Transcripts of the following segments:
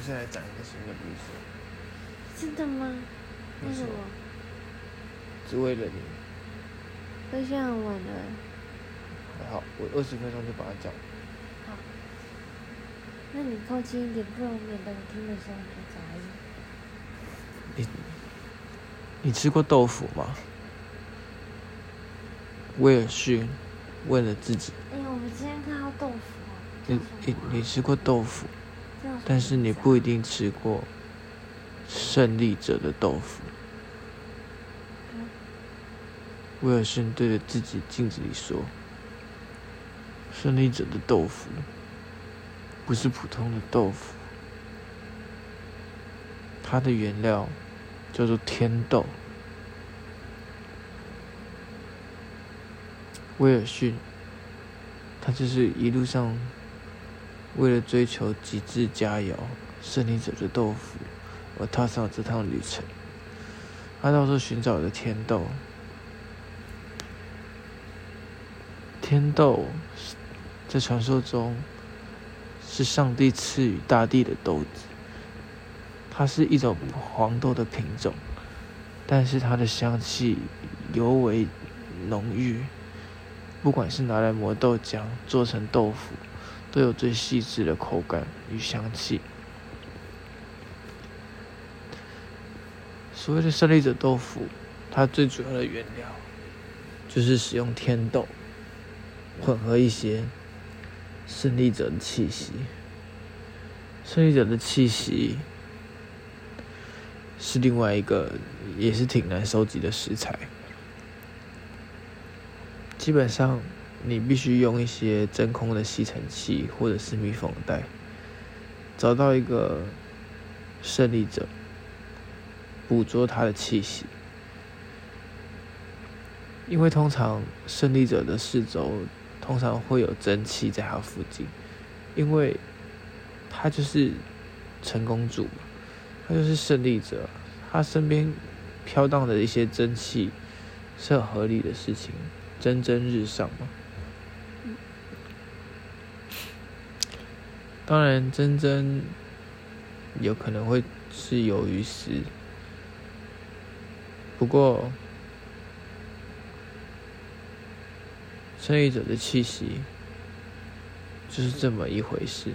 不是来讲一个新的故事，真的吗？为什么？只为了你。可是现在很晚了。还好，我二十分钟就把它讲。好。那你靠近一点，不然免得我听的时候很杂音。你你吃过豆腐吗？威尔逊问了自己。哎呀，我们今天看到豆腐啊。你你你吃过豆腐，但是你不一定吃过胜利者的豆腐。威尔逊对着自己镜子里说：“胜利者的豆腐不是普通的豆腐，它的原料叫做天豆。”威尔逊，他就是一路上为了追求极致佳肴——胜利者的豆腐，而踏上这趟旅程。他到处寻找着天豆。天豆在传说中是上帝赐予大地的豆子，它是一种黄豆的品种，但是它的香气尤为浓郁。不管是拿来磨豆浆、做成豆腐，都有最细致的口感与香气。所谓的胜利者豆腐，它最主要的原料就是使用天豆。混合一些胜利者的气息，胜利者的气息是另外一个也是挺难收集的食材。基本上，你必须用一些真空的吸尘器或者是密封袋，找到一个胜利者，捕捉他的气息。因为通常胜利者的四周。通常会有蒸汽在它附近，因为他就是成功主嘛，他就是胜利者，他身边飘荡的一些蒸汽是很合理的事情，蒸蒸日上嘛。当然，真真有可能会是鱿鱼丝，不过。胜利者的气息，就是这么一回事。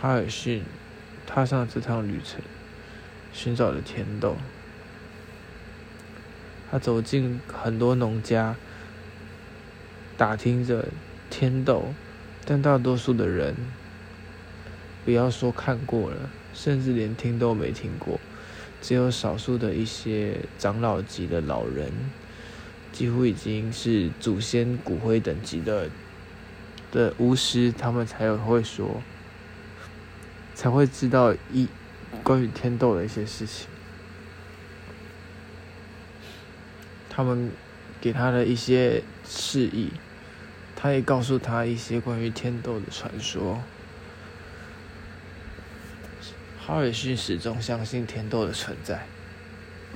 哈尔逊踏上这趟旅程，寻找了甜豆。他走进很多农家，打听着天斗，但大多数的人，不要说看过了，甚至连听都没听过。只有少数的一些长老级的老人。几乎已经是祖先骨灰等级的的巫师，他们才有会说，才会知道一关于天斗的一些事情。他们给他的一些示意，他也告诉他一些关于天斗的传说。哈尔逊始终相信天斗的存在，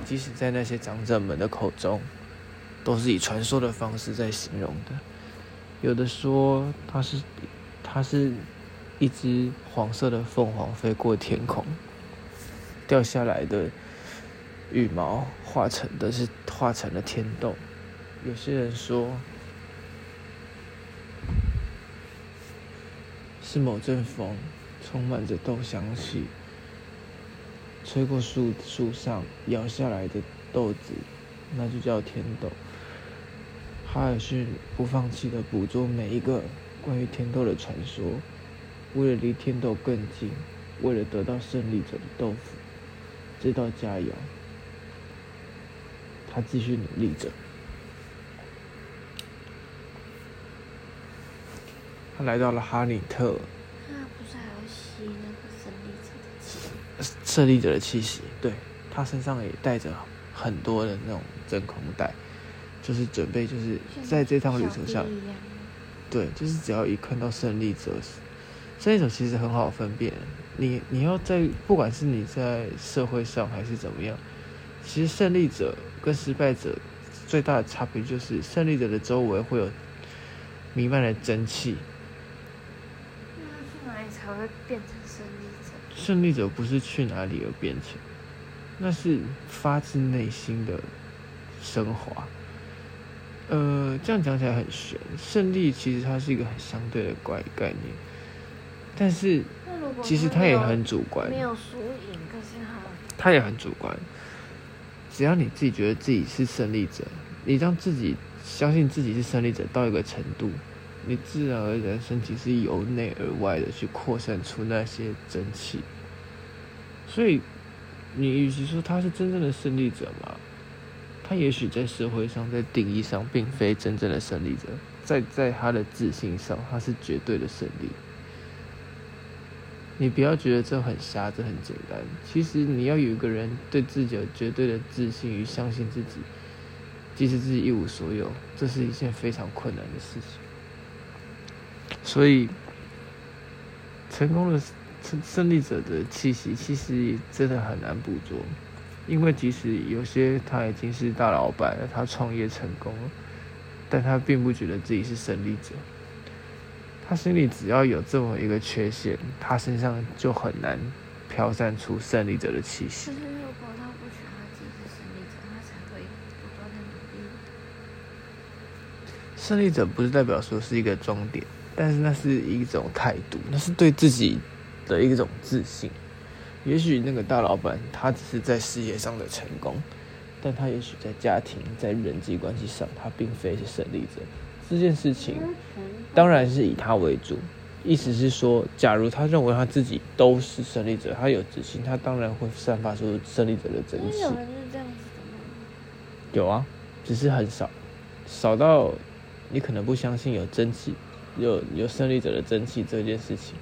即使在那些长者们的口中。都是以传说的方式在形容的，有的说它是，它是一只黄色的凤凰飞过天空，掉下来的羽毛化成的是化成了天豆。有些人说，是某阵风充满着豆香气，吹过树树上摇下来的豆子，那就叫天豆。哈尔逊不放弃的捕捉每一个关于天豆的传说，为了离天豆更近，为了得到胜利者的豆腐这道佳肴，他继续努力着。他来到了哈里特。他不是还要吸那个胜利者的气？胜利者的气息，对他身上也带着很多的那种真空袋。就是准备，就是在这趟旅程上，对，就是只要一看到胜利者，胜利者其实很好分辨。你你要在，不管是你在社会上还是怎么样，其实胜利者跟失败者最大的差别就是，胜利者的周围会有弥漫的蒸汽。才会变成胜利者。胜利者不是去哪里而变成，那是发自内心的升华。呃，这样讲起来很玄，胜利其实它是一个很相对的怪概念，但是其实它也很主观，没有输赢，可是他它也很主观。只要你自己觉得自己是胜利者，你让自己相信自己是胜利者到一个程度，你自然而然身体是由内而外的去扩散出那些真气。所以，你与其说他是真正的胜利者嘛，他也许在社会上，在定义上并非真正的胜利者，在在他的自信上，他是绝对的胜利。你不要觉得这很瞎，这很简单。其实你要有一个人对自己有绝对的自信与相信自己，即使自己一无所有，这是一件非常困难的事情。所以，成功的胜胜利者的气息，其实真的很难捕捉。因为即使有些他已经是大老板了，他创业成功了，但他并不觉得自己是胜利者。他心里只要有这么一个缺陷，他身上就很难飘散出胜利者的气息可。是如果他不觉得自己是胜利者，他才会不断的努力。胜利者不是代表说是一个终点，但是那是一种态度，那是对自己的一种自信。也许那个大老板他只是在事业上的成功，但他也许在家庭、在人际关系上，他并非是胜利者。这件事情当然是以他为主，意思是说，假如他认为他自己都是胜利者，他有自信，他当然会散发出胜利者的真气有。人是这样子的吗？有啊，只是很少，少到你可能不相信有真气，有有胜利者的争气这件事情。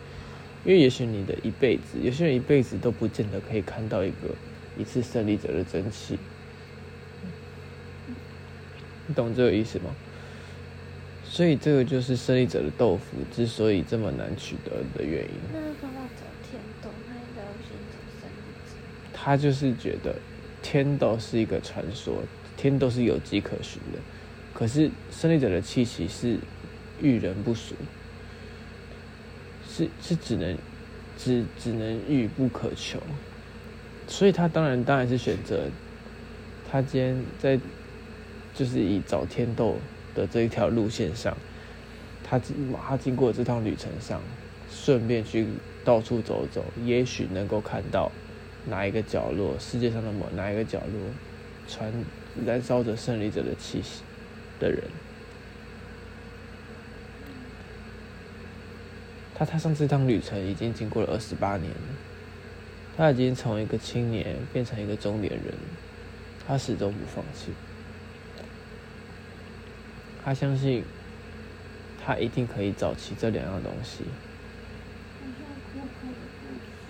因为也许你的一辈子，有些人一辈子都不见得可以看到一个一次胜利者的真气。你懂这个意思吗？所以这个就是胜利者的豆腐之所以这么难取得的原因。那干嘛找天斗？他应该要先找胜利者。他就是觉得天斗是一个传说，天斗是有迹可循的，可是胜利者的气息是遇人不淑，是是只能只只能遇不可求，所以他当然当然是选择他今天在就是以找天斗的这一条路线上，他经他经过这趟旅程上，顺便去到处走走，也许能够看到哪一个角落，世界上的某哪一个角落，传燃烧着胜利者的气息的人。他踏上这趟旅程已经经过了二十八年，他已经从一个青年变成一个中年人，他始终不放弃。他相信，他一定可以找齐这两样东西，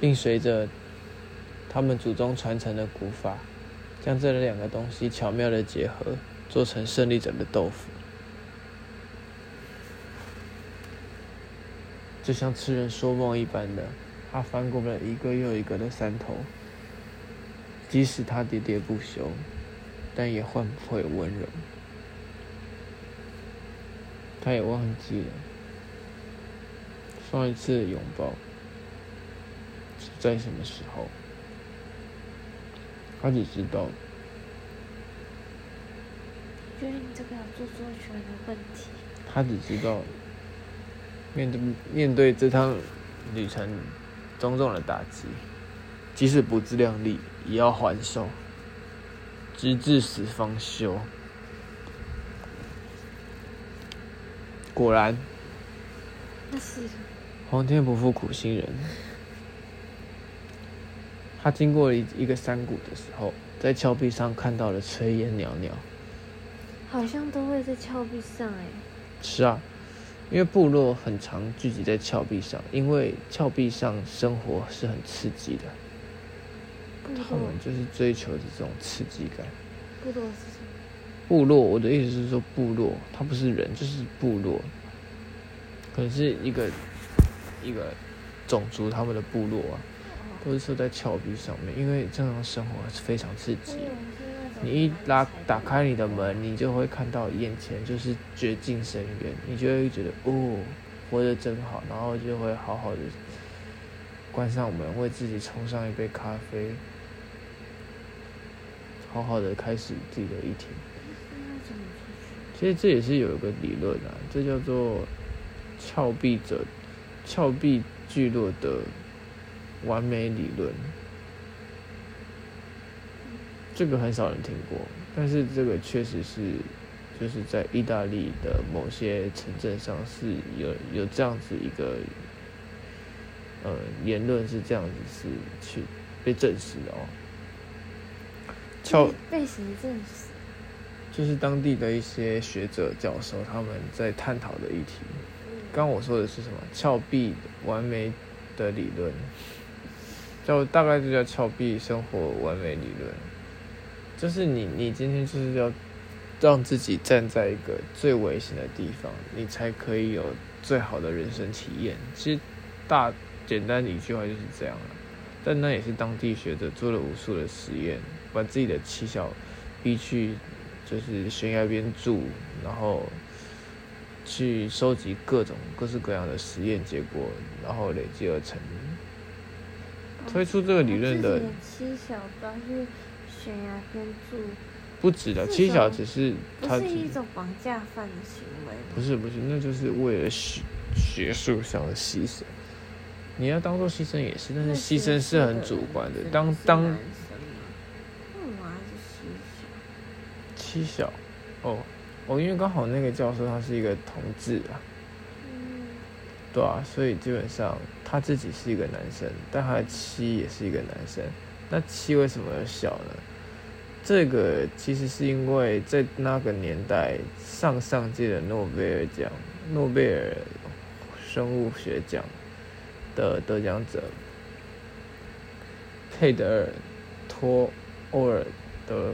并随着他们祖宗传承的古法，将这两个东西巧妙的结合，做成胜利者的豆腐。就像痴人说梦一般的，他翻过了一个又一个的山头，即使他喋喋不休，但也换不回温柔。他也忘记了上一次的拥抱是在什么时候，他只知道觉得你这个要做做全的问题。他只知道面对面对这趟旅程种种的打击，即使不自量力，也要还手，直至死方休。果然，那是皇天不负苦心人。他经过一一个山谷的时候，在峭壁上看到了炊烟袅袅。好像都会在峭壁上哎。是啊，因为部落很常聚集在峭壁上，因为峭壁上生活是很刺激的，他们就是追求的这种刺激感。部落是什么？部落，我的意思是说，部落它不是人，就是部落，可能是一个一个种族他们的部落啊，都是说在峭壁上面，因为这样生活是非常刺激你一拉打开你的门，你就会看到眼前就是绝境深渊，你就会觉得哦，活得真好，然后就会好好的关上门，为自己冲上一杯咖啡，好好的开始自己的一天。其实这也是有一个理论啊，这叫做峭壁者峭壁聚落的完美理论。这个很少人听过，但是这个确实是，就是在意大利的某些城镇上是有有这样子一个，呃，言论是这样子是去被证实的哦。被谁证实？就是当地的一些学者教授他们在探讨的议题。刚刚我说的是什么？峭壁完美的理论，叫大概就叫峭壁生活完美理论。就是你，你今天就是要让自己站在一个最危险的地方，你才可以有最好的人生体验。其实大简单一句话就是这样了。但那也是当地学者做了无数的实验，把自己的妻小逼去就是悬崖边住，然后去收集各种各式各样的实验结果，然后累积而成。推出这个理论的哦自己的妻小到去悬崖边住，不止的，是七小只是他是一种绑架犯的行为？不是不是，那就是为了学学术上的牺牲。你要当做牺牲也是，但是牺牲是很主观的。当当？七小，哦哦，因为刚好那个教授他是一个同志啊，嗯，对啊，所以基本上他自己是一个男生，但他的妻也是一个男生。那妻为什么要小呢？这个其实是因为在那个年代，上上届的诺贝尔奖，诺贝尔生物学奖的得奖者佩德尔托欧尔德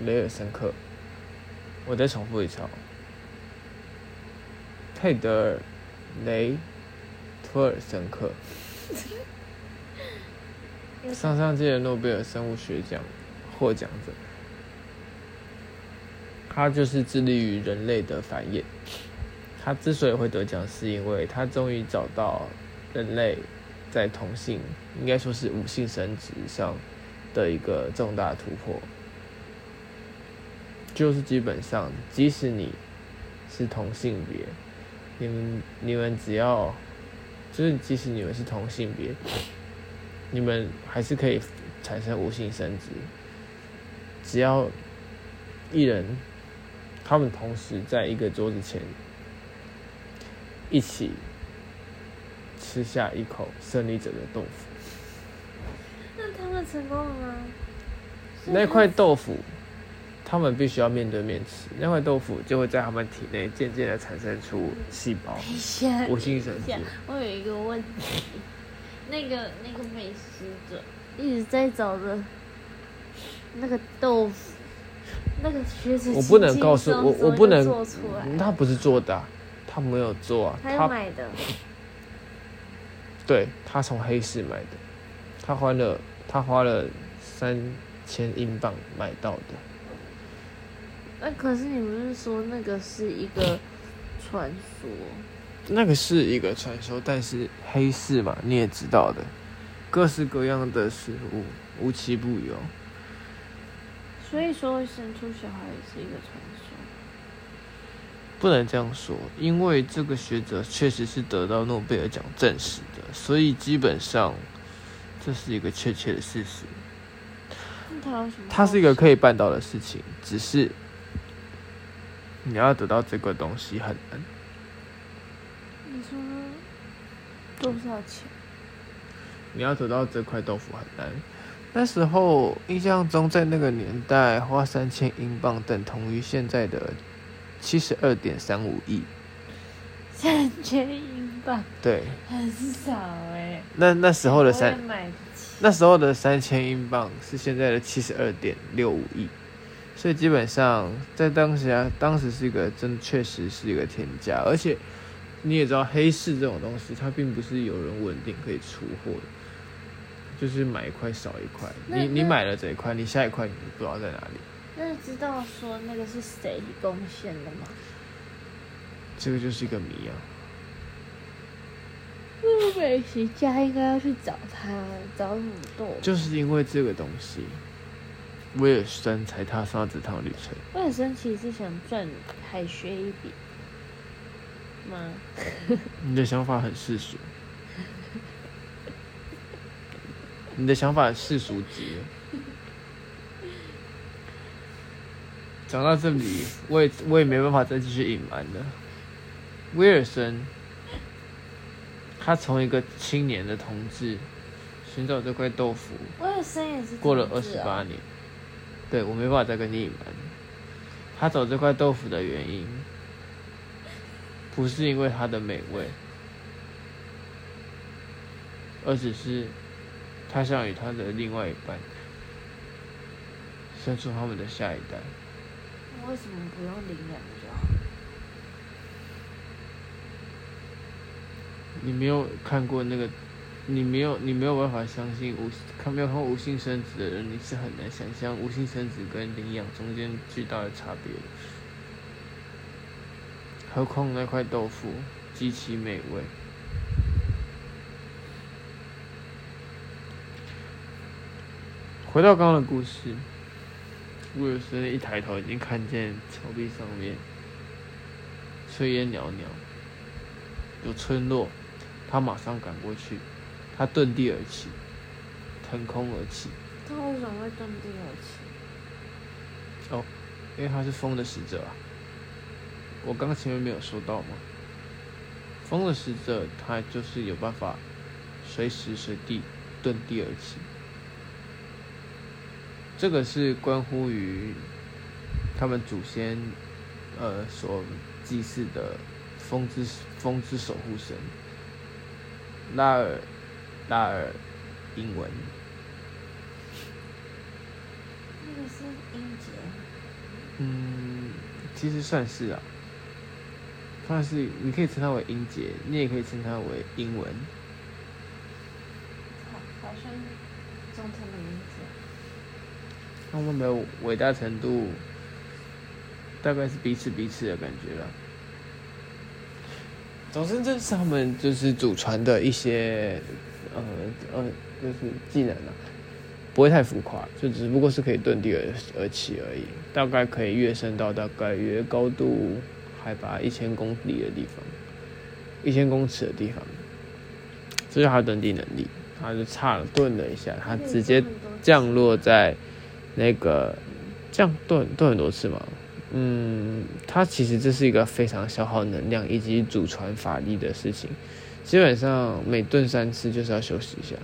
雷尔森克，我再重复一次哦，佩德尔雷托尔森克，上上届的诺贝尔生物学奖获奖者，他就是致力于人类的繁衍。他之所以会得奖，是因为他终于找到人类在同性，应该说是无性生殖上的一个重大突破。就是基本上，即使你是同性别，你们你们只要，就是即使你们是同性别，你们还是可以产生无性生殖，只要一人，他们同时在一个桌子前一起吃下一口胜利者的豆腐，那他们成功了吗？那块豆腐，他们必须要面对面吃，那块豆腐就会在他们体内渐渐的产生出细胞，等一下，无性生殖等一下。我有一个问题，那个那个美食者一直在找的那个豆腐，那个学者我不能告诉我，我不能做出来，，他不是做的啊、他没有做他买的，对他从黑市买的，他花了他花了三千英镑买到的，那可是你不是说那个是一个传说？那个是一个传说，但是黑市嘛，你也知道的，各式各样的食物无奇不有。所以说会生出小孩也是一个传说。不能这样说，因为这个学者确实是得到诺贝尔奖证实的，所以基本上这是一个确切的事实。那他有什么？它是一个可以办到的事情，只是你要得到这个东西很难。你说多少钱？你要得到这块豆腐很难。那时候印象中，在那个年代，花三千英镑等同于现在的七十二点三五亿。三千英镑，对，很少哎、那那时候的三。那时候的三千英镑是现在的七十二点六五亿，所以基本上在当时啊，当时是一个真确实是一个天价，而且你也知道黑市这种东西，它并不是有人稳定可以出货的，就是买一块少一块，你你买了这一块，你下一块你不知道在哪里，那知道说那个是谁贡献的吗？这个就是一个谜啊。美食家应该要去找他，找什么豆？就是因为这个东西，威尔森才踏上这趟旅程。威尔森其实是想赚海学一笔吗？你的想法很世俗，你的想法很世俗极了。讲到这里，我也我也没办法再继续隐瞒了。威尔森，他从一个青年的同志寻找这块豆腐，威尔森也是过了二十八年，对我没办法再跟你隐瞒。他找这块豆腐的原因，不是因为它的美味，而只是他想与他的另外一半生出他们的下一代。为什么不用领养就好？你没有看过那个，你没有你没有办法相信无看没有看过无性生殖的人，你是很难想象无性生殖跟领养中间巨大的差别的。何况那块豆腐极其美味。回到刚刚的故事，威尔森一抬头已经看见峭壁上面炊烟袅袅，有村落，他马上赶过去，他遁地而起，腾空而起，他为什么会遁地而起？哦因为他是风的使者啊。我刚刚前面没有说到吗？风的使者他就是有办法随时随地遁地而起，这个是关乎于他们祖先呃所祭祀的风之风之守护神拉尔拉尔英文。那个是英杰，嗯，其实算是啊，算是你可以称它为音节，你也可以称它为英文。好，好像中他的名字。他们的伟大程度，大概是彼此彼此的感觉了。总之，这是他们就是祖传的一些呃呃，就是技能啊，不会太浮夸，就只不过是可以遁地而而起而已，大概可以跃升到大概约高度海拔一千公里的地方，一千公尺的地方，这是他的遁地能力。他就差了顿了一下，他直接降落在那个这样炖炖很多次嘛。嗯，它其实这是一个非常消耗能量以及祖传法力的事情，基本上每炖三次就是要休息一下。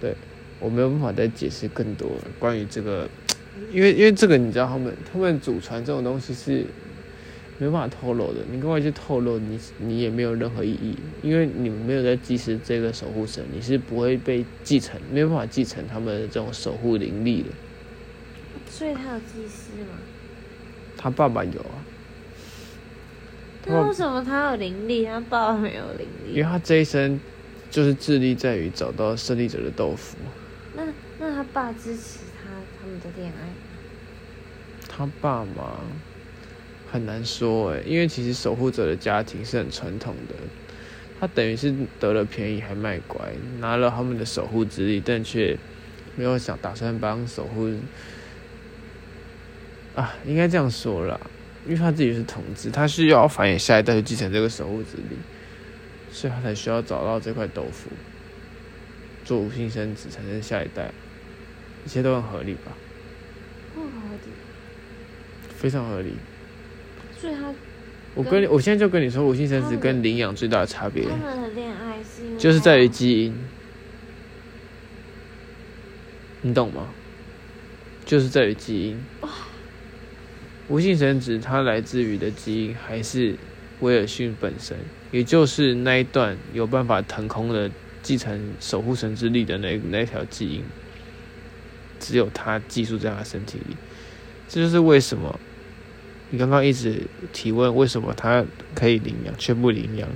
对我没有办法再解释更多关于这个，因为因为这个你知道他们他们祖传这种东西是没办法透露的，你跟我去透露你你也没有任何意义，因为你们没有在祭祀这个守护神，你是不会被继承，没有办法继承他们的这种守护灵力的。所以他有祭司吗？他爸爸有啊，那为什么他有灵力，他爸爸没有灵力？因为他这一生就是致力在于找到胜利者的豆腐。那那他爸支持他他们的恋爱吗？他爸妈很难说哎、因为其实守护者的家庭是很传统的，他等于是得了便宜还卖乖，拿了他们的守护之力，但却没有想打算帮守护啊，应该这样说啦，因为他自己是统治，他需要繁衍下一代去继承这个守护之力，所以他才需要找到这块豆腐，做无性生殖产生下一代，一切都很合理吧？不合理。非常合理。所以他我跟你，我现在就跟你说，无性生殖跟领养最大的差别他们的恋爱是就是在于基因，你懂吗？就是在于基因。无性生殖它来自于的基因还是威尔逊本身，也就是那一段有办法腾空的继承守护神之力的那那条基因，只有他寄宿在他身体里。这就是为什么你刚刚一直提问为什么他可以领养却不领养，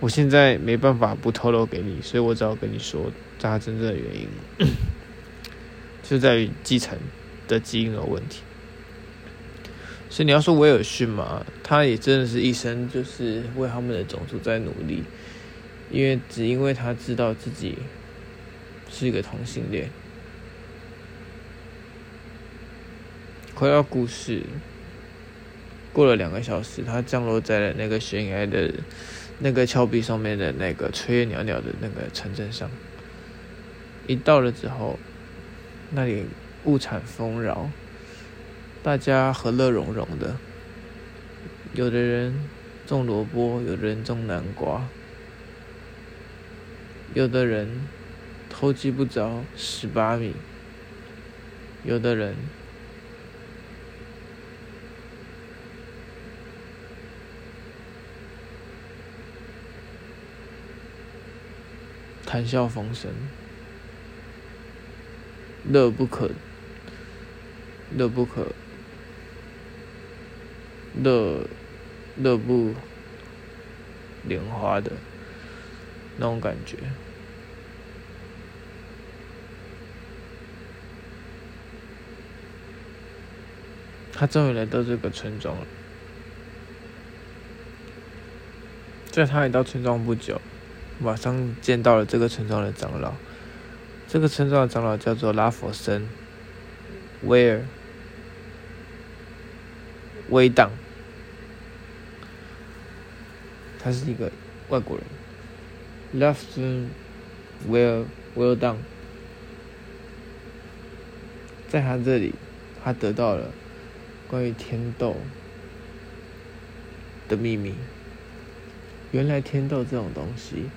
我现在没办法不透露给你，所以我只好跟你说他真正的原因，就在于继承的基因有问题。所以你要说威尔逊嘛，他也真的是一生就是为他们的种族在努力，因为只因为他知道自己是一个同性恋。回到故事，过了两个小时，他降落在了那个悬崖的那个峭壁上面的那个炊烟袅袅的那个城镇上。一到了之后，那里物产丰饶，大家和乐融融的。有的人种萝卜，有的人种南瓜，有的人偷鸡不着蚀把米，有的人谈笑风生。乐不可，乐不可，乐乐不莲花的那种感觉。他终于来到这个村庄了。在他来到村庄不久，马上见到了这个村庄的长老。这个村庄的长老叫做拉佛森，威尔，威当，他是一个外国人。拉佛森，威尔，威尔当，在他这里，他得到了关于天斗的秘密。原来天斗这种东西。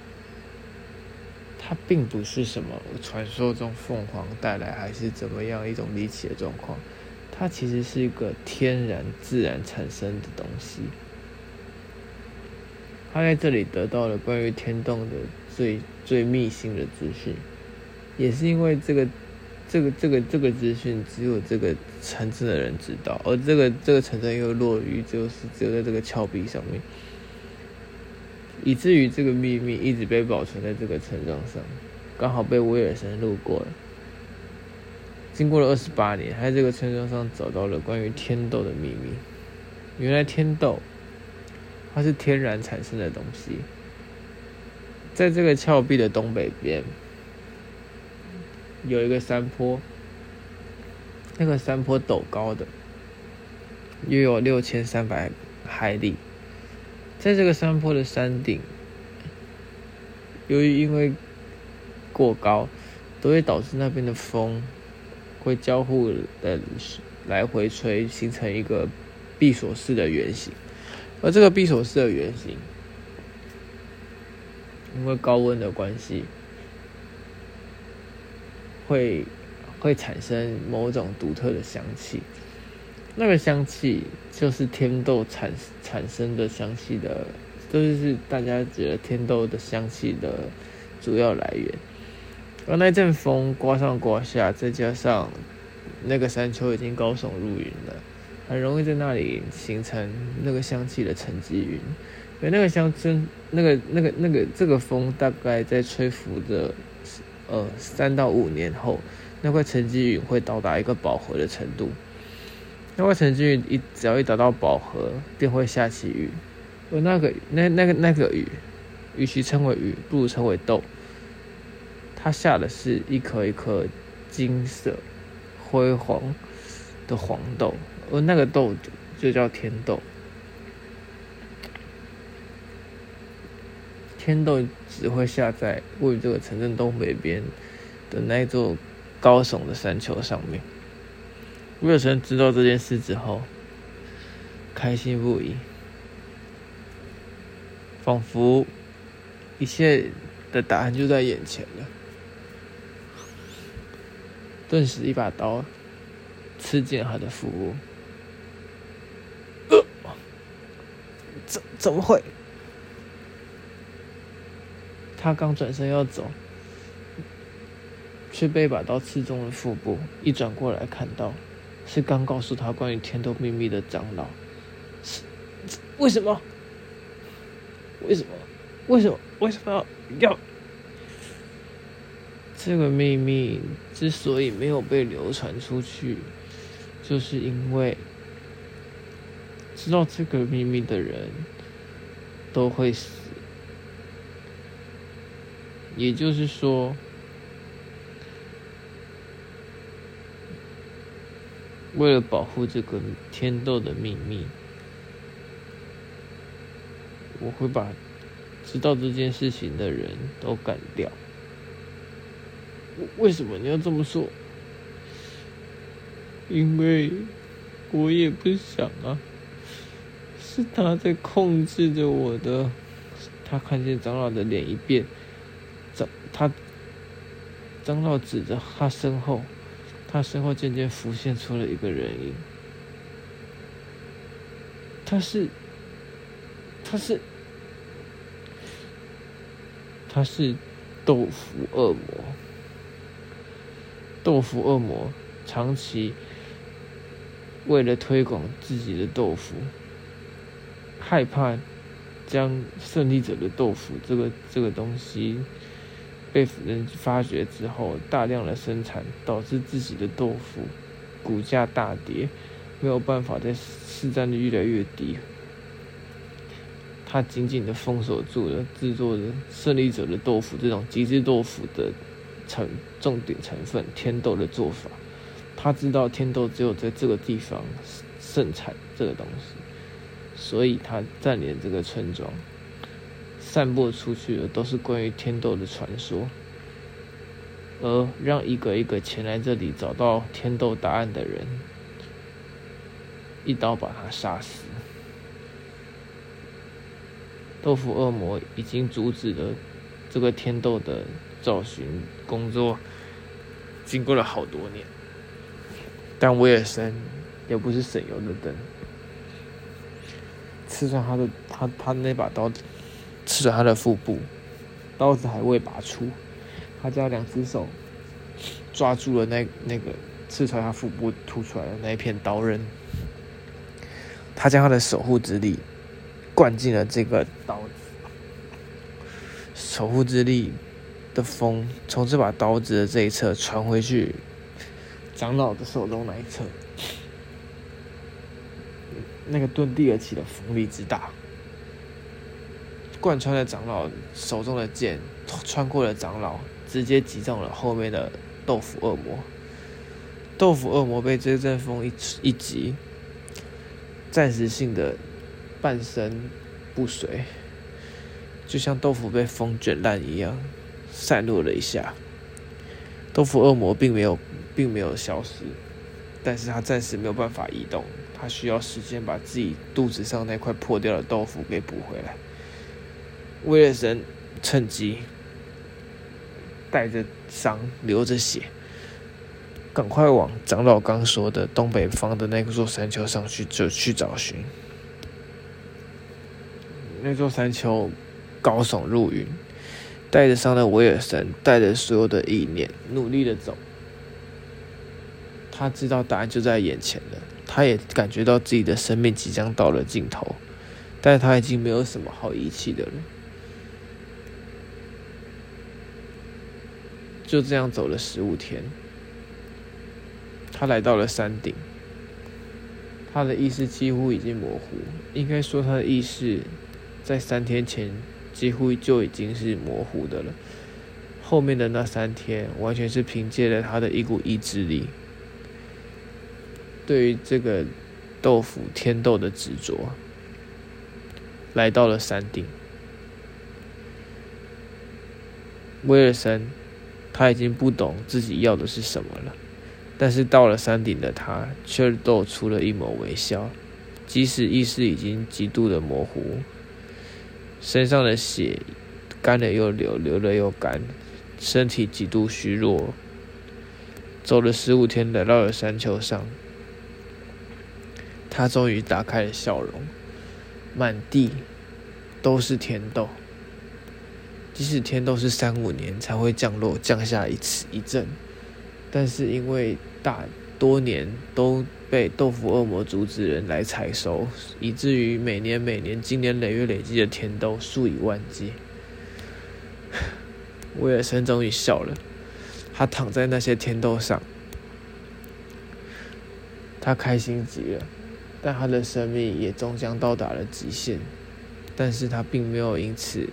它并不是什么传说中凤凰带来，还是怎么样一种离奇的状况。它其实是一个天然自然产生的东西。他在这里得到了关于天洞的最最密心的资讯，也是因为这个这个这个这个资讯只有这个城镇的人知道，而这个这个城镇又落于就是只有在这个峭壁上面。以至于这个秘密一直被保存在这个村庄上，刚好被威尔森路过了。经过了二十八年，在这个村庄上找到了关于天斗的秘密。原来天斗，它是天然产生的东西，在这个峭壁的东北边有一个山坡，那个山坡陡高的，约有六千三百海里。在这个山坡的山顶，由于因为过高，都会导致那边的风会交互的来回吹，形成一个闭锁式的圆形。而这个闭锁式的圆形，因为高温的关系，会会产生某种独特的香气。那个香气就是天豆产产生的香气的，这就是大家觉得天豆的香气的主要来源。而那阵风刮上刮下，再加上那个山丘已经高耸入云了，很容易在那里形成那个香气的沉积云。而那个香真那个那个那个这个风大概在吹拂着呃三到五年后，那块沉积云会到达一个饱和的程度。那块沉积云一只要一达到饱和，便会下起雨。而那个那那个那个雨，与其称为雨，不如称为豆。它下的是一颗一颗金色、辉煌的黄豆，而那个豆就叫天豆。天豆只会下在位于这个城镇东北边的那座高耸的山丘上面。威尔森知道这件事之后，开心不已，仿佛一切的答案就在眼前了。顿时，一把刀刺进他的腹部。怎怎么会？他刚转身要走，却被一把刀刺中了腹部。一转过来，看到。是刚告诉他关于天斗秘密的长老，是为什么？为什么？为什么？为什么要？这个秘密之所以没有被流传出去，就是因为知道这个秘密的人都会死，也就是说，为了保护这个天斗的秘密，我会把知道这件事情的人都干掉。为什么你要这么说？因为我也不想啊，是他在控制着我的。他看见长老的脸一变，长他长老指着他身后，他身后渐渐浮现出了一个人影。他是，他是，他是豆腐恶魔。豆腐恶魔长期为了推广自己的豆腐，害怕将胜利者的豆腐这个这个东西被人发掘之后，大量的生产，导致自己的豆腐股价大跌，没有办法在市占率越来越低。他紧紧的封锁住了制作的胜利者的豆腐这种极致豆腐的。成重点成分天豆的做法，他知道天豆只有在这个地方盛产这个东西，所以他占领这个村庄，散播出去的都是关于天斗的传说，而让一个一个前来这里找到天斗答案的人，一刀把他杀死。豆腐恶魔已经阻止了这个天斗的。找寻工作，经过了好多年，但威尔森也不是省油的灯，刺穿他的他他那把刀，刺穿他的腹部，刀子还未拔出，他将两只手抓住了那那个刺穿他腹部凸出来的那一片刀刃，他将他的守护之力灌进了这个刀子，守护之力。的风从这把刀子的这一侧传回去，长老的手中那一侧，那个遁地而起的风力之大，贯穿了长老手中的剑，穿过了长老，直接击中了后面的豆腐恶魔。豆腐恶魔被这阵风一一击，暂时性的半身不遂，就像豆腐被风卷烂一样。散落了一下，豆腐恶魔并没有，并没有消失，但是他暂时没有办法移动，他需要时间把自己肚子上那块破掉的豆腐给补回来。威尔森趁机带着伤，流着血，赶快往长老刚说的东北方的那座山丘上去，就去找寻。那座山丘高耸入云。带着伤的威尔森，带着所有的意念，努力的走。他知道答案就在眼前了，他也感觉到自己的生命即将到了尽头，但他已经没有什么好遗弃的了。就这样走了十五天，他来到了山顶，他的意识几乎已经模糊，应该说他的意识在三天前。几乎就已经是模糊的了。后面的那三天，完全是凭借着他的一股意志力，对于这个豆腐天豆的执着，来到了山顶。威尔森他已经不懂自己要的是什么了，但是到了山顶的他，却露出了一抹微笑，即使意识已经极度的模糊。身上的血干了又流，流了又干，身体极度虚弱。走了十五天，来到了山丘上，他终于打开了笑容，满地都是甜豆。即使天豆是三五年才会降落降下一次一阵，但是因为大多年都。被豆腐恶魔阻止人来采收，以至于每年每年、经年累月累积的天豆数以万计。威尔森终于笑了，他躺在那些天豆上，他开心极了，但他的生命也终将到达了极限。但是他并没有因此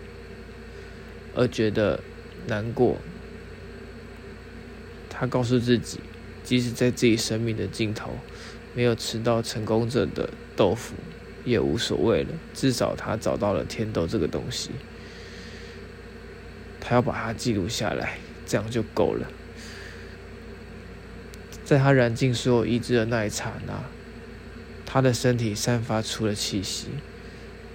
而觉得难过。他告诉自己，即使在自己生命的尽头，没有吃到成功者的豆腐，也无所谓了。至少他找到了天豆这个东西，他要把它记录下来，这样就够了。在他燃尽所有意志的那一刹那，他的身体散发出了气息，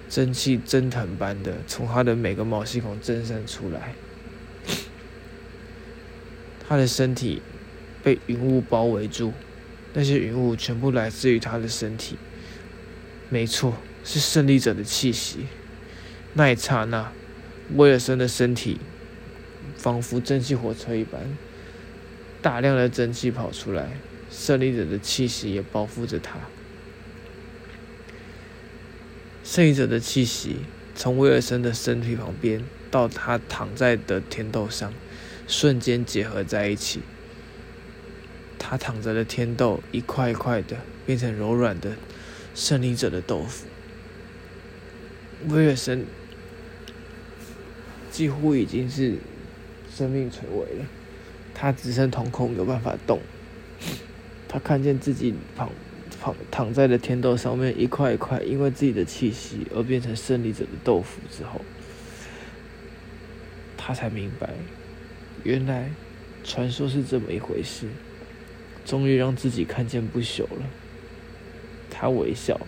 蒸汽蒸腾般的从他的每个毛细孔蒸散出来。他的身体被云雾包围住，那些云雾全部来自于他的身体。没错，是胜利者的气息。那一刹那，威尔森的身体仿佛蒸汽火车一般，大量的蒸汽跑出来，胜利者的气息也包覆着他。胜利者的气息从威尔森的身体旁边到他躺在的天豆上。瞬间结合在一起，他躺着的天豆一块一块的变成柔软的胜利者的豆腐。威尔森几乎已经是生命垂危了，他只剩瞳孔没有办法动。他看见自己旁躺躺在了天豆上面一块一块，因为自己的气息而变成胜利者的豆腐之后，他才明白。原来，传说是这么一回事。终于让自己看见不朽了。他微笑，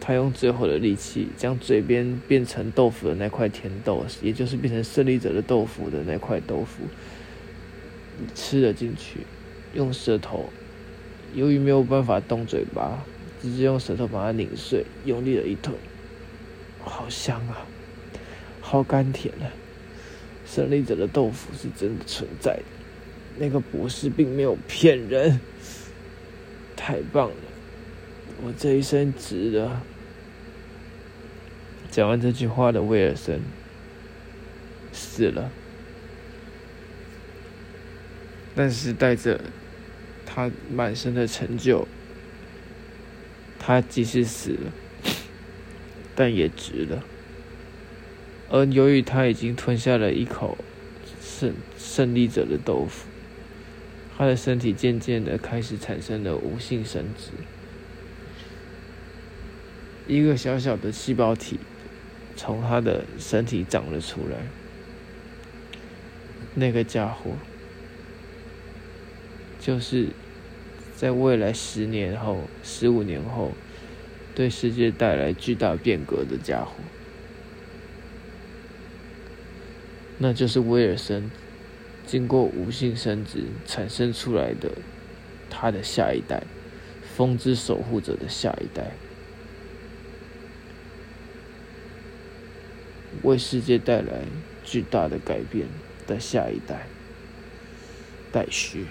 他用最后的力气将嘴边变成豆腐的那块甜豆，也就是变成胜利者的豆腐的那块豆腐，吃了进去。用舌头，由于没有办法动嘴巴，直接用舌头把它拧碎，用力的一吞，好香啊，好甘甜啊！胜利者的豆腐是真的存在的，那个博士并没有骗人，太棒了，我这一生值得。讲完这句话的威尔森死了，但是带着他满身的成就，他即使死了，但也值了。而由于他已经吞下了一口胜胜利者的豆腐，他的身体渐渐的开始产生了无性生殖，一个小小的细胞体从他的身体长了出来。那个家伙，就是在未来十年后、十五年后，对世界带来巨大变革的家伙。那就是威尔森经过无性生殖产生出来的他的下一代，风之守护者的下一代，为世界带来巨大的改变的下一代，待续。